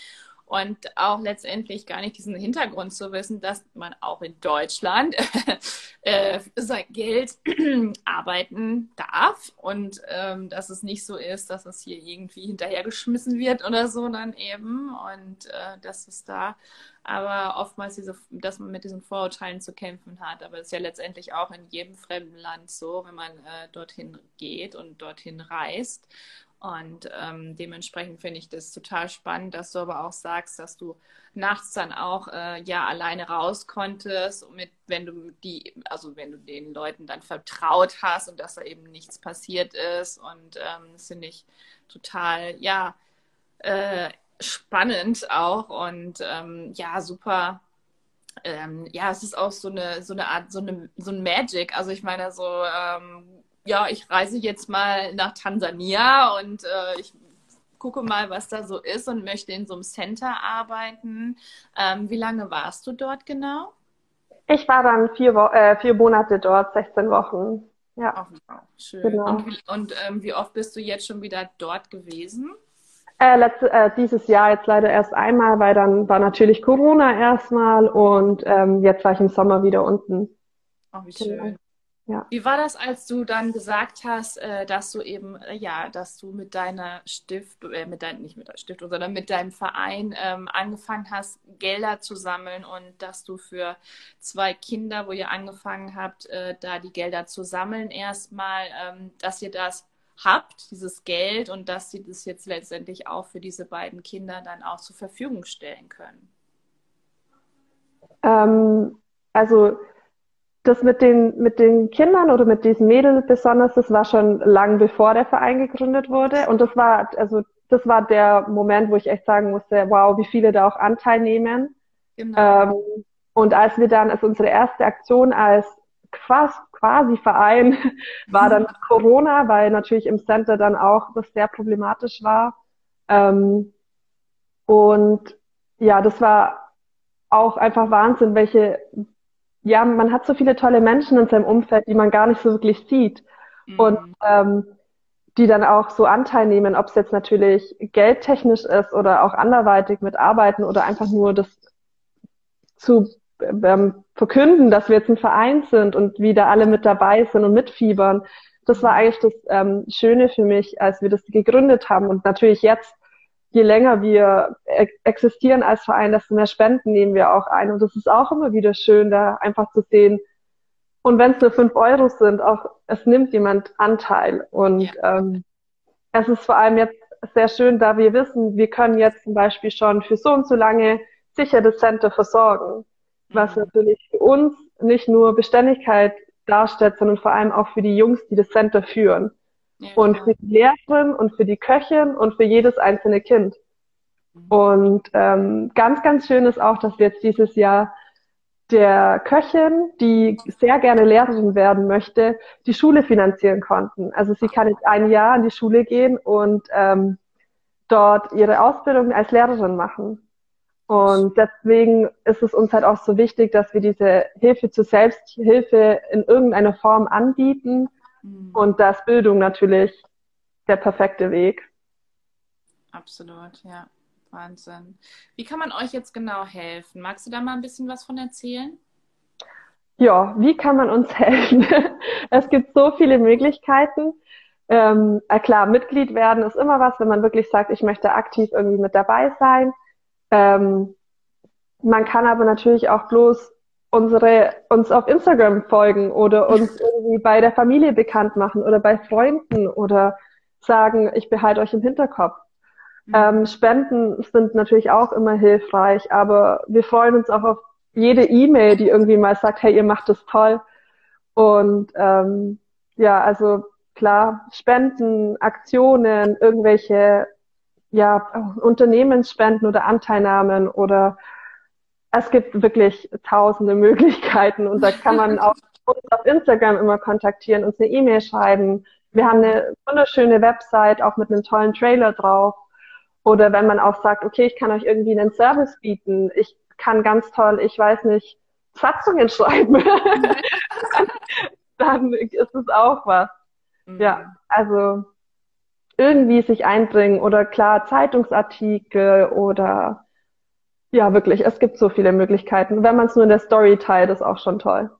und auch letztendlich gar nicht diesen Hintergrund zu wissen, dass man auch in Deutschland (laughs) äh, sein Geld (clears throat) arbeiten darf und ähm, dass es nicht so ist, dass es hier irgendwie hinterhergeschmissen wird oder so dann eben und äh, dass es da aber oftmals diese, dass man mit diesen Vorurteilen zu kämpfen hat. Aber es ist ja letztendlich auch in jedem fremden Land so, wenn man äh, dorthin geht und dorthin reist. Und ähm, dementsprechend finde ich das total spannend, dass du aber auch sagst, dass du nachts dann auch äh, ja alleine raus konntest, mit, wenn du die, also wenn du den Leuten dann vertraut hast und dass da eben nichts passiert ist. Und ähm, das finde ich total, ja, äh, spannend auch und ähm, ja, super. Ähm, ja, es ist auch so eine, so eine Art, so eine, so ein Magic. Also ich meine, so ähm, ja, ich reise jetzt mal nach Tansania und äh, ich gucke mal, was da so ist und möchte in so einem Center arbeiten. Ähm, wie lange warst du dort genau? Ich war dann vier, Wo äh, vier Monate dort, 16 Wochen. Ja. Oh, schön. Genau. Und, wie, und ähm, wie oft bist du jetzt schon wieder dort gewesen? Äh, letzte, äh, dieses Jahr jetzt leider erst einmal, weil dann war natürlich Corona erstmal und ähm, jetzt war ich im Sommer wieder unten. Oh, wie schön. Ja. Wie war das, als du dann gesagt hast, äh, dass du eben, äh, ja, dass du mit deiner Stift, äh, mit dein, nicht mit der Stiftung, sondern mit deinem Verein ähm, angefangen hast, Gelder zu sammeln und dass du für zwei Kinder, wo ihr angefangen habt, äh, da die Gelder zu sammeln, erstmal, ähm, dass ihr das habt, dieses Geld und dass sie das jetzt letztendlich auch für diese beiden Kinder dann auch zur Verfügung stellen können? Ähm, also das mit den, mit den Kindern oder mit diesen Mädels besonders, das war schon lang bevor der Verein gegründet wurde. Und das war, also, das war der Moment, wo ich echt sagen musste, wow, wie viele da auch Anteil nehmen. Genau. Ähm, und als wir dann, als unsere erste Aktion als quasi, quasi Verein (laughs) war dann Corona, weil natürlich im Center dann auch das sehr problematisch war. Ähm, und ja, das war auch einfach Wahnsinn, welche ja, man hat so viele tolle Menschen in seinem Umfeld, die man gar nicht so wirklich sieht. Mhm. Und ähm, die dann auch so Anteil nehmen, ob es jetzt natürlich geldtechnisch ist oder auch anderweitig mit arbeiten oder einfach nur das zu ähm, verkünden, dass wir jetzt ein Verein sind und wieder alle mit dabei sind und mitfiebern. Das war eigentlich das ähm, Schöne für mich, als wir das gegründet haben. Und natürlich jetzt je länger wir existieren als Verein, desto mehr Spenden nehmen wir auch ein. Und das ist auch immer wieder schön, da einfach zu sehen. Und wenn es nur fünf Euro sind, auch es nimmt jemand Anteil. Und ja. ähm, es ist vor allem jetzt sehr schön, da wir wissen, wir können jetzt zum Beispiel schon für so und so lange sicher das Center versorgen. Was mhm. natürlich für uns nicht nur Beständigkeit darstellt, sondern vor allem auch für die Jungs, die das Center führen. Ja, und für die Lehrerin und für die Köchin und für jedes einzelne Kind. Mhm. Und ähm, ganz, ganz schön ist auch, dass wir jetzt dieses Jahr der Köchin, die sehr gerne Lehrerin werden möchte, die Schule finanzieren konnten. Also sie kann jetzt ein Jahr an die Schule gehen und ähm, dort ihre Ausbildung als Lehrerin machen. Und deswegen ist es uns halt auch so wichtig, dass wir diese Hilfe zur Selbsthilfe in irgendeiner Form anbieten Mhm. Und da ist Bildung natürlich der perfekte Weg. Absolut, ja. Wahnsinn. Wie kann man euch jetzt genau helfen? Magst du da mal ein bisschen was von erzählen? Ja, wie kann man uns (laughs) helfen? es gibt so viele Möglichkeiten. Ähm, klar, Mitglied werden ist immer was, wenn man wirklich sagt, ich möchte aktiv irgendwie mit dabei sein. Ähm, man kann aber natürlich auch bloß unsere, uns auf Instagram folgen oder (laughs) uns irgendwie bei der Familie bekannt machen oder bei Freunden oder sagen, ich behalte euch im Hinterkopf. Mhm. Ähm, Spenden sind natürlich auch immer hilfreich, aber wir freuen uns auch auf jede E-Mail, die irgendwie mal sagt, hey, ihr macht das toll. Und ähm, ja, also klar, Spenden, Aktionen, irgendwelche ja, Unternehmensspenden oder Anteilnahmen oder es gibt wirklich tausende Möglichkeiten und da kann man auch (laughs) uns auf Instagram immer kontaktieren, uns eine E-Mail schreiben. Wir haben eine wunderschöne Website, auch mit einem tollen Trailer drauf. Oder wenn man auch sagt, okay, ich kann euch irgendwie einen Service bieten, ich kann ganz toll, ich weiß nicht, Satzungen (laughs) schreiben, (laughs) dann ist es auch was. Mhm. Ja, also irgendwie sich einbringen oder klar Zeitungsartikel oder ja, wirklich, es gibt so viele Möglichkeiten. Wenn man es nur in der Story teilt, ist auch schon toll.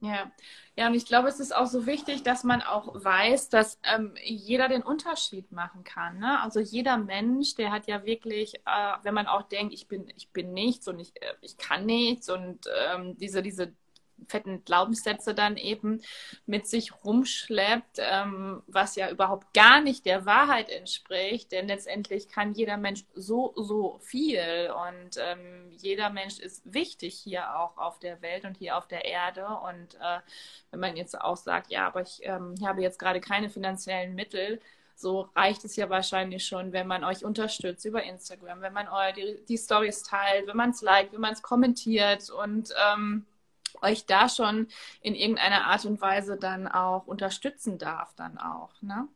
Ja. Ja, und ich glaube, es ist auch so wichtig, dass man auch weiß, dass ähm, jeder den Unterschied machen kann. Ne? Also jeder Mensch, der hat ja wirklich, äh, wenn man auch denkt, ich bin, ich bin nichts und ich, äh, ich kann nichts und ähm, diese, diese fetten Glaubenssätze dann eben mit sich rumschleppt, ähm, was ja überhaupt gar nicht der Wahrheit entspricht, denn letztendlich kann jeder Mensch so, so viel und ähm, jeder Mensch ist wichtig hier auch auf der Welt und hier auf der Erde und äh, wenn man jetzt auch sagt, ja, aber ich, ähm, habe jetzt gerade keine finanziellen Mittel, so reicht es ja wahrscheinlich schon, wenn man euch unterstützt über Instagram, wenn man euer, die, die Stories teilt, wenn man es liked, wenn man es kommentiert und ähm, euch da schon in irgendeiner Art und Weise dann auch unterstützen darf, dann auch, ne?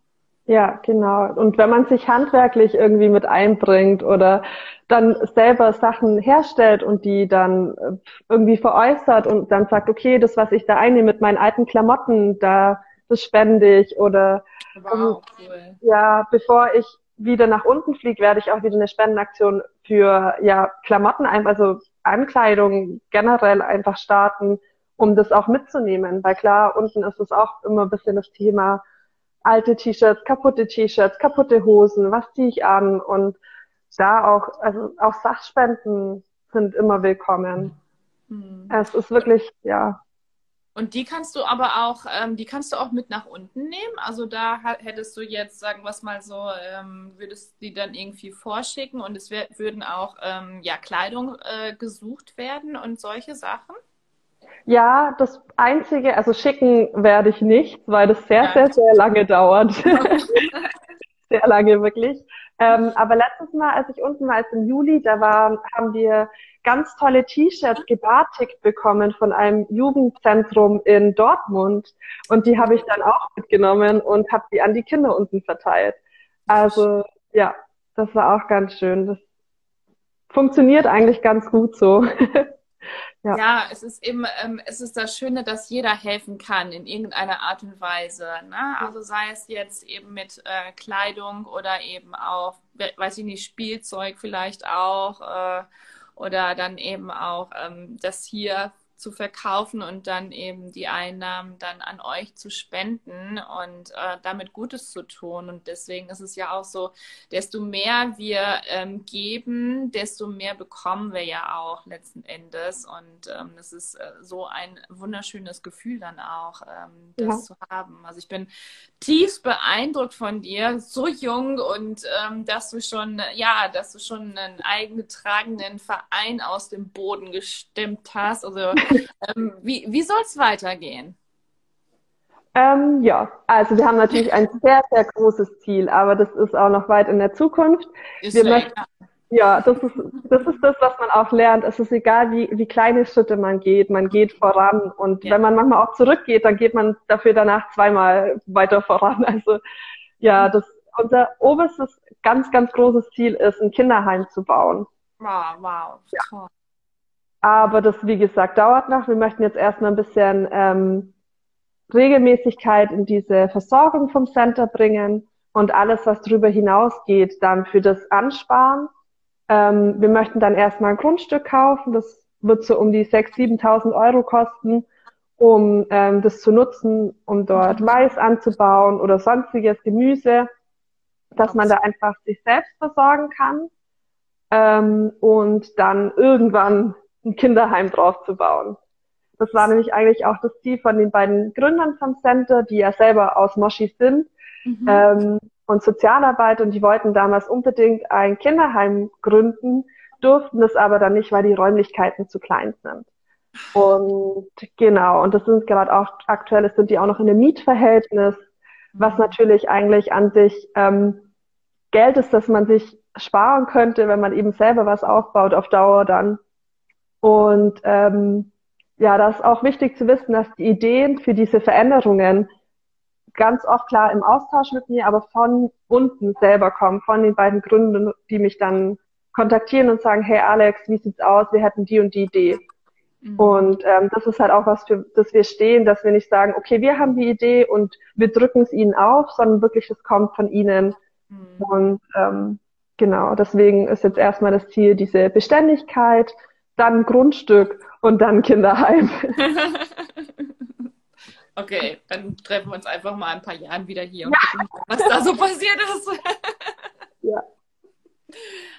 Ja, genau. Und wenn man sich handwerklich irgendwie mit einbringt oder dann selber Sachen herstellt und die dann äh, irgendwie veräußert und dann sagt, okay, das, was ich da einnehme mit meinen alten Klamotten, da, das spende ich oder wow, cool. ja, bevor ich wieder nach unten fliege, werde ich auch wieder eine Spendenaktion für ja Klamotten also Ankleidung generell einfach starten, um das auch mitzunehmen. Weil klar, unten ist es auch immer ein bisschen das Thema alte T-Shirts, kaputte T-Shirts, kaputte Hosen, was ziehe ich an? Und da auch, also auch Sachspenden sind immer willkommen. Mhm. Es ist wirklich, ja, und die kannst du aber auch, ähm, die kannst du auch mit nach unten nehmen. Also da hättest du jetzt, sagen wir es mal so, ähm, würdest die dann irgendwie vorschicken und es würden auch ähm, ja Kleidung äh, gesucht werden und solche Sachen. Ja, das Einzige, also schicken werde ich nicht, weil das sehr, ja. sehr, sehr lange dauert. (laughs) sehr lange wirklich. Ähm, aber letztes Mal, als ich unten war, als im Juli, da war, haben wir ganz tolle T-Shirts gebartigt bekommen von einem Jugendzentrum in Dortmund. Und die habe ich dann auch mitgenommen und habe die an die Kinder unten verteilt. Also ja, das war auch ganz schön. Das funktioniert eigentlich ganz gut so. (laughs) ja. ja, es ist eben, ähm, es ist das Schöne, dass jeder helfen kann in irgendeiner Art und Weise. Ne? Also sei es jetzt eben mit äh, Kleidung oder eben auch, weiß ich nicht, Spielzeug vielleicht auch. Äh, oder dann eben auch ähm, das hier zu verkaufen und dann eben die Einnahmen dann an euch zu spenden und äh, damit Gutes zu tun. Und deswegen ist es ja auch so, desto mehr wir ähm, geben, desto mehr bekommen wir ja auch letzten Endes. Und ähm, das ist äh, so ein wunderschönes Gefühl dann auch, ähm, das ja. zu haben. Also ich bin tief beeindruckt von dir, so jung und ähm, dass du schon, ja, dass du schon einen eingetragenen Verein aus dem Boden gestemmt hast. Also ähm, wie wie soll es weitergehen? Ähm, ja, also wir haben natürlich ein sehr, sehr großes Ziel, aber das ist auch noch weit in der Zukunft. Ist wir möchten, ja, das ist, das ist das, was man auch lernt. Es ist egal, wie, wie kleine Schritte man geht, man geht voran. Und ja. wenn man manchmal auch zurückgeht, dann geht man dafür danach zweimal weiter voran. (laughs) Also ja, das unser oberstes, ganz, ganz großes Ziel ist, ein Kinderheim zu bauen. Wow, wow. Ja. Aber das, wie gesagt, dauert noch. Wir möchten jetzt erstmal ein bisschen ähm, Regelmäßigkeit in diese Versorgung vom Center bringen und alles, was darüber hinausgeht, dann für das ansparen. Ähm, wir möchten dann erstmal ein Grundstück kaufen. Das wird so um die 6.000, 7.000 Euro kosten, um ähm, das zu nutzen, um dort Mais anzubauen oder sonstiges Gemüse, dass man da einfach sich selbst versorgen kann. Ähm, und dann irgendwann ein Kinderheim drauf zu bauen. Das war nämlich eigentlich auch das Ziel von den beiden Gründern vom Center, die ja selber aus Moschis sind mhm. ähm, und Sozialarbeit und die wollten damals unbedingt ein Kinderheim gründen, durften es aber dann nicht, weil die Räumlichkeiten zu klein sind. Und genau, und das sind gerade auch aktuell, sind die auch noch in einem Mietverhältnis, was mhm. natürlich eigentlich an sich ähm, Geld ist, das man sich sparen könnte, wenn man eben selber was aufbaut auf Dauer dann. Und ähm, ja, das ist auch wichtig zu wissen, dass die Ideen für diese Veränderungen ganz oft klar im Austausch mit mir, aber von unten selber kommen, von den beiden Gründen, die mich dann kontaktieren und sagen, hey Alex, wie sieht's aus? Wir hätten die und die Idee. Mhm. Und ähm, das ist halt auch was, für das wir stehen, dass wir nicht sagen, okay, wir haben die Idee und wir drücken es ihnen auf, sondern wirklich, es kommt von ihnen. Mhm. Und ähm, genau, deswegen ist jetzt erstmal das Ziel diese Beständigkeit, dann Grundstück und dann Kinderheim. (laughs) Okay, dann treffen wir uns einfach mal in ein paar Jahren wieder hier und gucken, was da so passiert ist. (laughs) ja.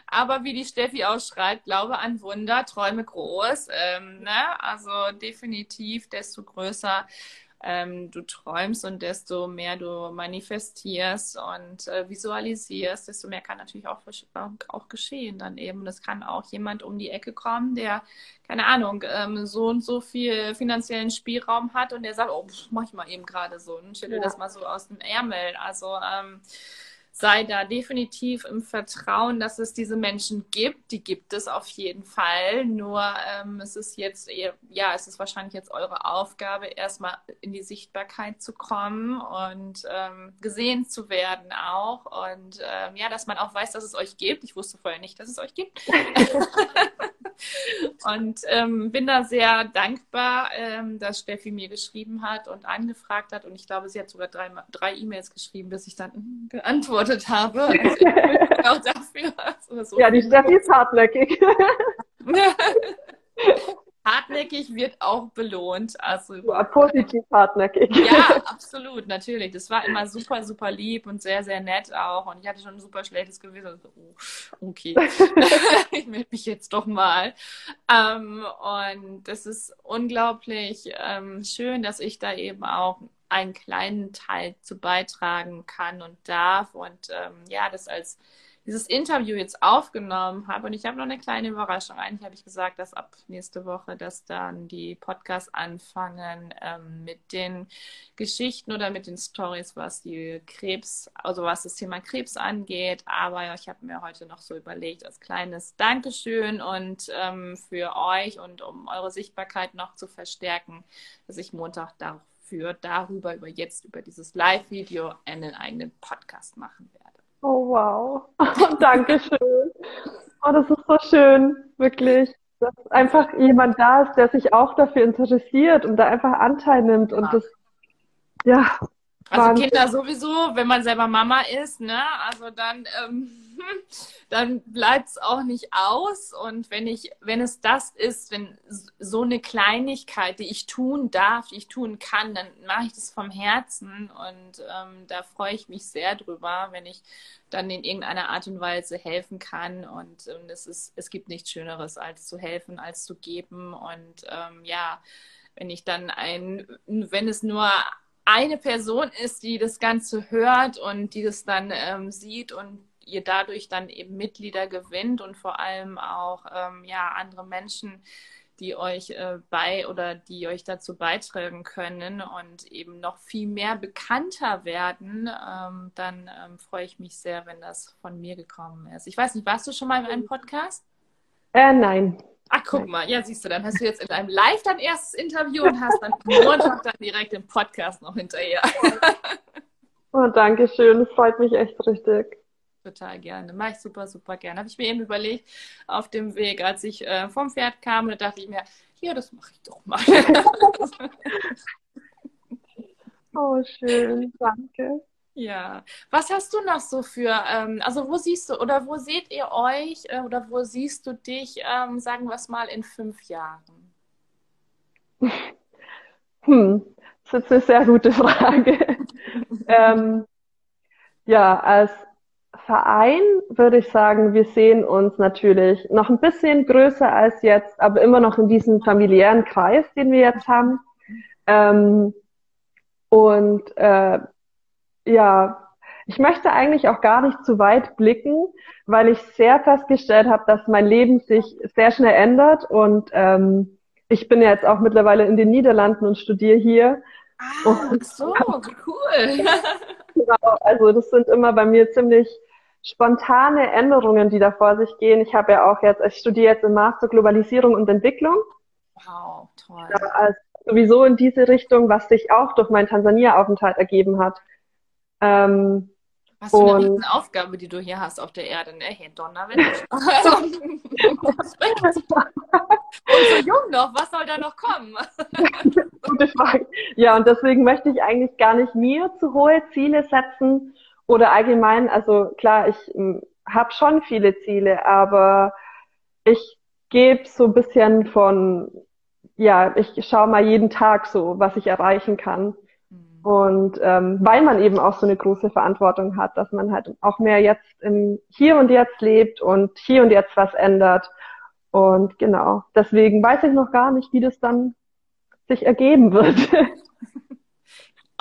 Aber wie die Steffi auch schreibt, glaube an Wunder, träume groß. Ähm, ne? Also definitiv, desto größer ähm, du träumst und desto mehr du manifestierst und äh, visualisierst, desto mehr kann natürlich auch, auch geschehen dann eben. Und es kann auch jemand um die Ecke kommen, der, keine Ahnung, ähm, so und so viel finanziellen Spielraum hat und der sagt, oh, mach ich mal eben gerade so und schüttel ja. das mal so aus dem Ärmel. Also ähm, sei da definitiv im Vertrauen, dass es diese Menschen gibt. Die gibt es auf jeden Fall. Nur ähm, es ist jetzt, ja, es ist wahrscheinlich jetzt eure Aufgabe, erstmal in die Sichtbarkeit zu kommen und ähm, gesehen zu werden auch. Und ähm, ja, dass man auch weiß, dass es euch gibt. Ich wusste vorher nicht, dass es euch gibt. (laughs) und ähm, bin da sehr dankbar, ähm, dass Steffi mir geschrieben hat und angefragt hat. Und ich glaube, sie hat sogar drei, drei E-Mails geschrieben, bis ich dann (laughs) geantwortet habe. Also, (laughs) auch dafür. Also, ja, die Steffi ist hartnäckig. (laughs) hartnäckig wird auch belohnt. Also ja, positiv hartnäckig. Ja, (laughs) absolut, natürlich. Das war immer super, super lieb und sehr, sehr nett auch. Und ich hatte schon ein super schlechtes Gewissen. Also, oh, okay, (laughs) ich melde mich jetzt doch mal. Ähm, und das ist unglaublich ähm, schön, dass ich da eben auch einen kleinen Teil zu beitragen kann und darf. Und ähm, ja, das als dieses Interview jetzt aufgenommen habe. Und ich habe noch eine kleine Überraschung. Eigentlich habe ich gesagt, dass ab nächste Woche, dass dann die Podcasts anfangen ähm, mit den Geschichten oder mit den Stories, was die Krebs, also was das Thema Krebs angeht. Aber ich habe mir heute noch so überlegt, als kleines Dankeschön und ähm, für euch und um eure Sichtbarkeit noch zu verstärken, dass ich Montag dafür darüber, über jetzt, über dieses Live-Video einen eigenen Podcast machen werde. Oh, wow. (laughs) Dankeschön. Oh, das ist so schön, wirklich. Dass einfach jemand da ist, der sich auch dafür interessiert und da einfach Anteil nimmt. Und das, ja. Also. Kinder sowieso, wenn man selber Mama ist, ne? Also dann ähm, (laughs) dann bleibt es auch nicht aus. Und wenn ich, wenn es das ist, wenn so eine Kleinigkeit, die ich tun darf, die ich tun kann, dann mache ich das vom Herzen. Und ähm, da freue ich mich sehr drüber, wenn ich dann in irgendeiner Art und Weise helfen kann. Und, und es ist, es gibt nichts Schöneres, als zu helfen, als zu geben. Und ähm, ja, wenn ich dann ein, wenn es nur eine Person ist, die das Ganze hört und die das dann ähm, sieht und ihr dadurch dann eben Mitglieder gewinnt und vor allem auch ähm, ja, andere Menschen, die euch äh, bei oder die euch dazu beitragen können und eben noch viel mehr bekannter werden, ähm, dann ähm, freue ich mich sehr, wenn das von mir gekommen ist. Ich weiß nicht, warst du schon mal in einem Podcast? Äh, nein. Ach, guck mal, ja, siehst du, dann hast du jetzt in einem Live dein erstes Interview und hast dann Montag dann direkt den Podcast noch hinterher. (laughs) oh, danke schön, das freut mich echt richtig total gerne. Mache ich super, super gerne. Habe ich mir eben überlegt, auf dem Weg, als ich äh, vom Pferd kam, da dachte ich mir, ja, das mache ich doch mal. (laughs) oh, schön, danke. Ja, was hast du noch so für, ähm, also wo siehst du oder wo seht ihr euch äh, oder wo siehst du dich, ähm, sagen wir es mal, in fünf Jahren? (laughs) Hm, das ist eine sehr gute Frage. (laughs) ähm, ja, als Verein würde ich sagen, wir sehen uns natürlich noch ein bisschen größer als jetzt, aber immer noch in diesem familiären Kreis, den wir jetzt haben. Ähm, und äh, ja, ich möchte eigentlich auch gar nicht zu weit blicken, weil ich sehr festgestellt habe, dass mein Leben sich sehr schnell ändert und ähm, ich bin jetzt auch mittlerweile in den Niederlanden und studiere hier. Ah, so, cool. (laughs) genau, also das sind immer bei mir ziemlich spontane Änderungen, die da vor sich gehen. Ich habe ja auch jetzt, ich studiere jetzt im Master Globalisierung und Entwicklung. Wow, toll. Ja, also sowieso in diese Richtung, was sich auch durch meinen Tansania-Aufenthalt ergeben hat. Ähm, was für eine und, Aufgabe, die du hier hast auf der Erde, ne? Hey, Donnerwetter. Also, (laughs) (laughs) und so jung noch, was soll da noch kommen? (laughs) Gute Frage. Ja, und deswegen möchte ich eigentlich gar nicht mir zu hohe Ziele setzen oder allgemein, also klar, ich hm, habe schon viele Ziele, aber ich gebe so ein bisschen von, ja, ich schaue mal jeden Tag so, was ich erreichen kann. Und ähm, weil man eben auch so eine große Verantwortung hat, dass man halt auch mehr jetzt im Hier und Jetzt lebt und hier und jetzt was ändert. Und genau, deswegen weiß ich noch gar nicht, wie das dann sich ergeben wird. (laughs)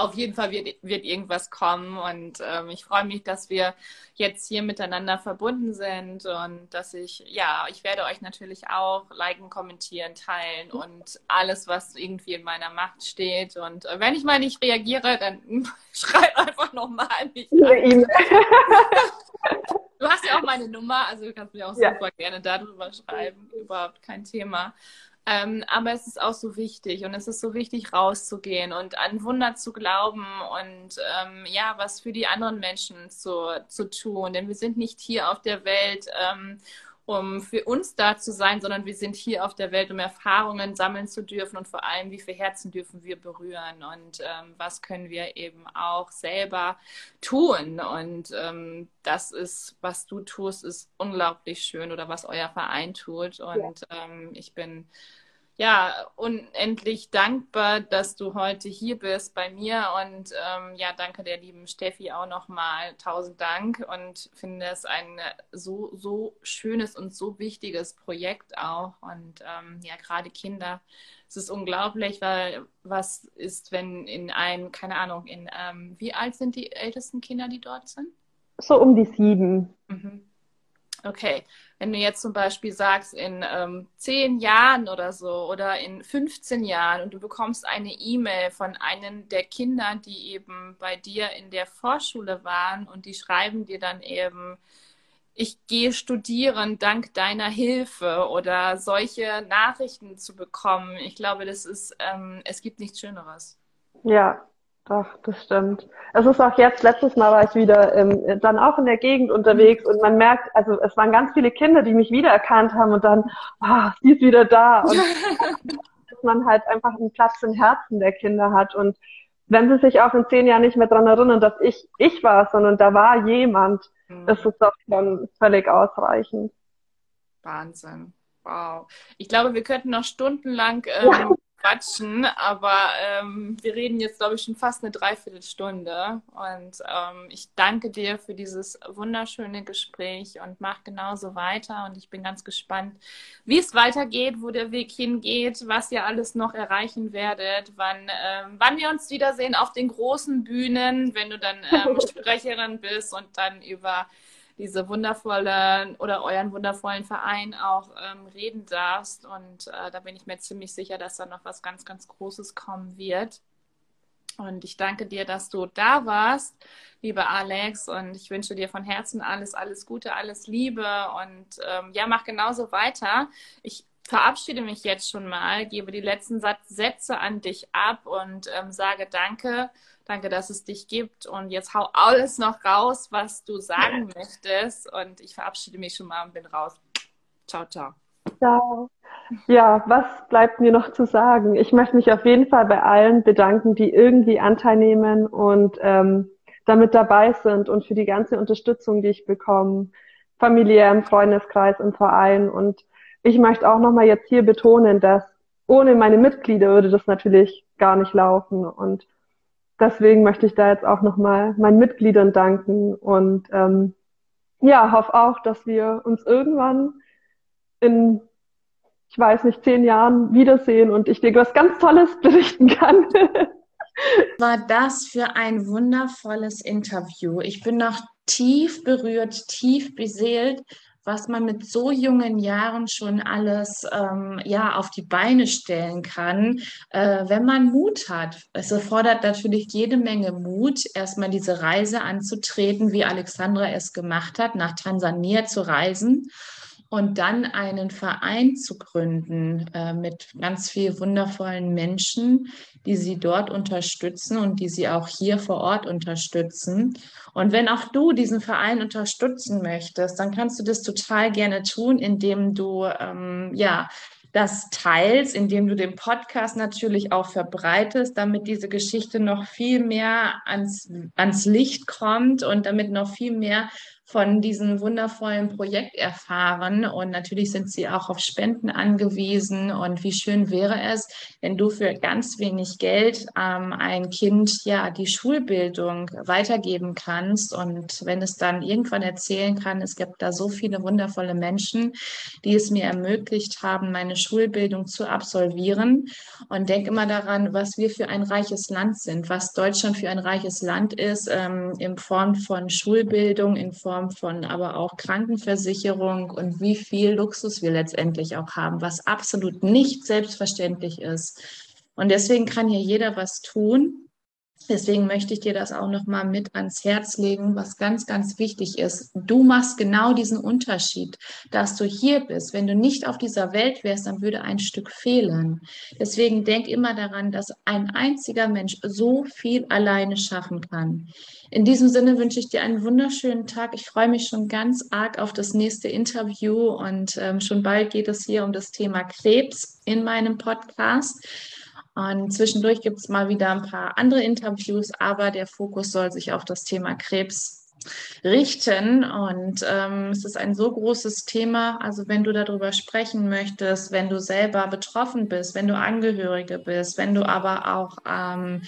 auf jeden Fall wird, wird irgendwas kommen und ähm, ich freue mich, dass wir jetzt hier miteinander verbunden sind und dass ich, ja, ich werde euch natürlich auch liken, kommentieren, teilen und alles, was irgendwie in meiner Macht steht und äh, wenn ich mal nicht reagiere, dann (laughs) schreib einfach nochmal mich an. (laughs) (laughs) Du hast ja auch meine Nummer, also du kannst mir auch ja. super gerne darüber schreiben, überhaupt kein Thema. Ähm, aber es ist auch so wichtig und es ist so wichtig, rauszugehen und an Wunder zu glauben und ähm, ja, was für die anderen Menschen zu, zu tun. Denn wir sind nicht hier auf der Welt, ähm, um für uns da zu sein, sondern wir sind hier auf der Welt, um Erfahrungen sammeln zu dürfen und vor allem, wie viele Herzen dürfen wir berühren und ähm, was können wir eben auch selber tun. Und ähm, das ist, was du tust, ist unglaublich schön oder was euer Verein tut. Und ja. ähm, ich bin ja, unendlich dankbar, dass du heute hier bist bei mir und ähm, ja, danke der lieben Steffi auch nochmal. Tausend Dank und finde es ein so, so schönes und so wichtiges Projekt auch und ähm, ja, gerade Kinder. Es ist unglaublich, weil was ist, wenn in ein, keine Ahnung, in ähm, wie alt sind die ältesten Kinder, die dort sind? So um die sieben. Mhm. Okay, wenn du jetzt zum Beispiel sagst, in ähm, zehn Jahren oder so oder in 15 Jahren und du bekommst eine E-Mail von einem der Kinder, die eben bei dir in der Vorschule waren und die schreiben dir dann eben, ich gehe studieren dank deiner Hilfe oder solche Nachrichten zu bekommen. Ich glaube, das ist, ähm, es gibt nichts Schöneres. Ja, Ach, das stimmt. Es ist auch jetzt, letztes Mal war ich wieder ähm, dann auch in der Gegend unterwegs und man merkt, also es waren ganz viele Kinder, die mich wiedererkannt haben und dann, ah, sie ist wieder da. Und (laughs) dass man halt einfach einen Platz im Herzen der Kinder hat. Und wenn sie sich auch in zehn Jahren nicht mehr dran erinnern, dass ich ich war, sondern da war jemand, mhm. das ist doch schon völlig ausreichend. Wahnsinn. Wow. Ich glaube, wir könnten noch stundenlang ähm, quatschen, aber ähm, wir reden jetzt, glaube ich, schon fast eine Dreiviertelstunde. Und ähm, ich danke dir für dieses wunderschöne Gespräch und mach genauso weiter. Und ich bin ganz gespannt, wie es weitergeht, wo der Weg hingeht, was ihr alles noch erreichen werdet, wann, ähm, wann wir uns wiedersehen auf den großen Bühnen, wenn du dann ähm, (laughs) Sprecherin bist und dann über diese wundervolle oder euren wundervollen Verein auch ähm, reden darfst. Und äh, da bin ich mir ziemlich sicher, dass da noch was ganz, ganz Großes kommen wird. Und ich danke dir, dass du da warst, liebe Alex. Und ich wünsche dir von Herzen alles, alles Gute, alles Liebe. Und ähm, ja, mach genauso weiter. Ich verabschiede mich jetzt schon mal, gebe die letzten Sätze an dich ab und ähm, sage Danke Danke, dass es dich gibt. Und jetzt hau alles noch raus, was du sagen ja. möchtest. Und ich verabschiede mich schon mal und bin raus. Ciao, ciao. Ciao. Ja, was bleibt mir noch zu sagen? Ich möchte mich auf jeden Fall bei allen bedanken, die irgendwie Anteil nehmen und ähm, damit dabei sind und für die ganze Unterstützung, die ich bekomme, familiär, im Freundeskreis, im Verein. Und ich möchte auch nochmal jetzt hier betonen, dass ohne meine Mitglieder würde das natürlich gar nicht laufen. Und deswegen möchte ich da jetzt auch nochmal meinen Mitgliedern danken und ähm, ja, hoffe auch, dass wir uns irgendwann in, ich weiß nicht, zehn Jahren wiedersehen und ich dir was ganz Tolles (laughs) berichten kann. war das für ein wundervolles Interview. Ich bin noch tief berührt, tief beseelt, was man mit so jungen Jahren schon alles ähm, ja, auf die Beine stellen kann, äh, wenn man Mut hat. Es erfordert natürlich jede Menge Mut, erstmal diese Reise anzutreten, wie Alexandra es gemacht hat, nach Tansania zu reisen und dann einen Verein zu gründen äh, mit ganz vielen wundervollen Menschen, die sie dort unterstützen und die sie auch hier vor Ort unterstützen. Und wenn auch du diesen Verein unterstützen möchtest, dann kannst du das total gerne tun, indem du ähm, ja das teilst, indem du den Podcast natürlich auch verbreitest, damit diese Geschichte noch viel mehr ans, ans Licht kommt und damit noch viel mehr von diesem wundervollen Projekt erfahren. Und natürlich sind sie auch auf Spenden angewiesen. Und wie schön wäre es, wenn du für ganz wenig Geld ähm, ein Kind ja die Schulbildung weitergeben kannst. Und wenn es dann irgendwann erzählen kann, es gibt da so viele wundervolle Menschen, die es mir ermöglicht haben, meine Schulbildung zu absolvieren. Und denk immer daran, was wir für ein reiches Land sind, was Deutschland für ein reiches Land ist, ähm, in Form von Schulbildung, in Form Form von aber auch Krankenversicherung und wie viel Luxus wir letztendlich auch haben, was absolut nicht selbstverständlich ist. Und deswegen kann hier jeder was tun. Deswegen möchte ich dir das auch noch mal mit ans Herz legen, was ganz, ganz wichtig ist. Du machst genau diesen Unterschied, dass du hier bist. Wenn du nicht auf dieser Welt wärst, dann würde ein Stück fehlen. Deswegen denk immer daran, dass ein einziger Mensch so viel alleine schaffen kann. In diesem Sinne wünsche ich dir einen wunderschönen Tag. Ich freue mich schon ganz arg auf das nächste Interview und ähm, schon bald geht es hier um das Thema Krebs in meinem Podcast. Und zwischendurch gibt es mal wieder ein paar andere Interviews, aber der Fokus soll sich auf das Thema Krebs richten. Und ähm, es ist ein so großes Thema. Also wenn du darüber sprechen möchtest, wenn du selber betroffen bist, wenn du Angehörige bist, wenn du aber auch ähm,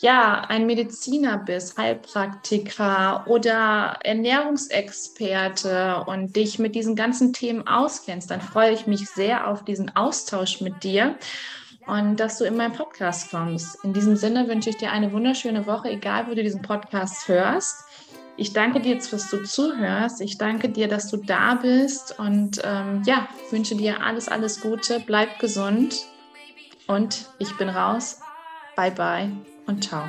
ja, ein Mediziner bist, Heilpraktiker oder Ernährungsexperte und dich mit diesen ganzen Themen auskennst, dann freue ich mich sehr auf diesen Austausch mit dir und dass du in meinen Podcast kommst. In diesem Sinne wünsche ich dir eine wunderschöne Woche, egal wo du diesen Podcast hörst. Ich danke dir jetzt, dass du zuhörst. Ich danke dir, dass du da bist und ähm, ja, wünsche dir alles, alles Gute. Bleib gesund und ich bin raus. Bye bye und ciao.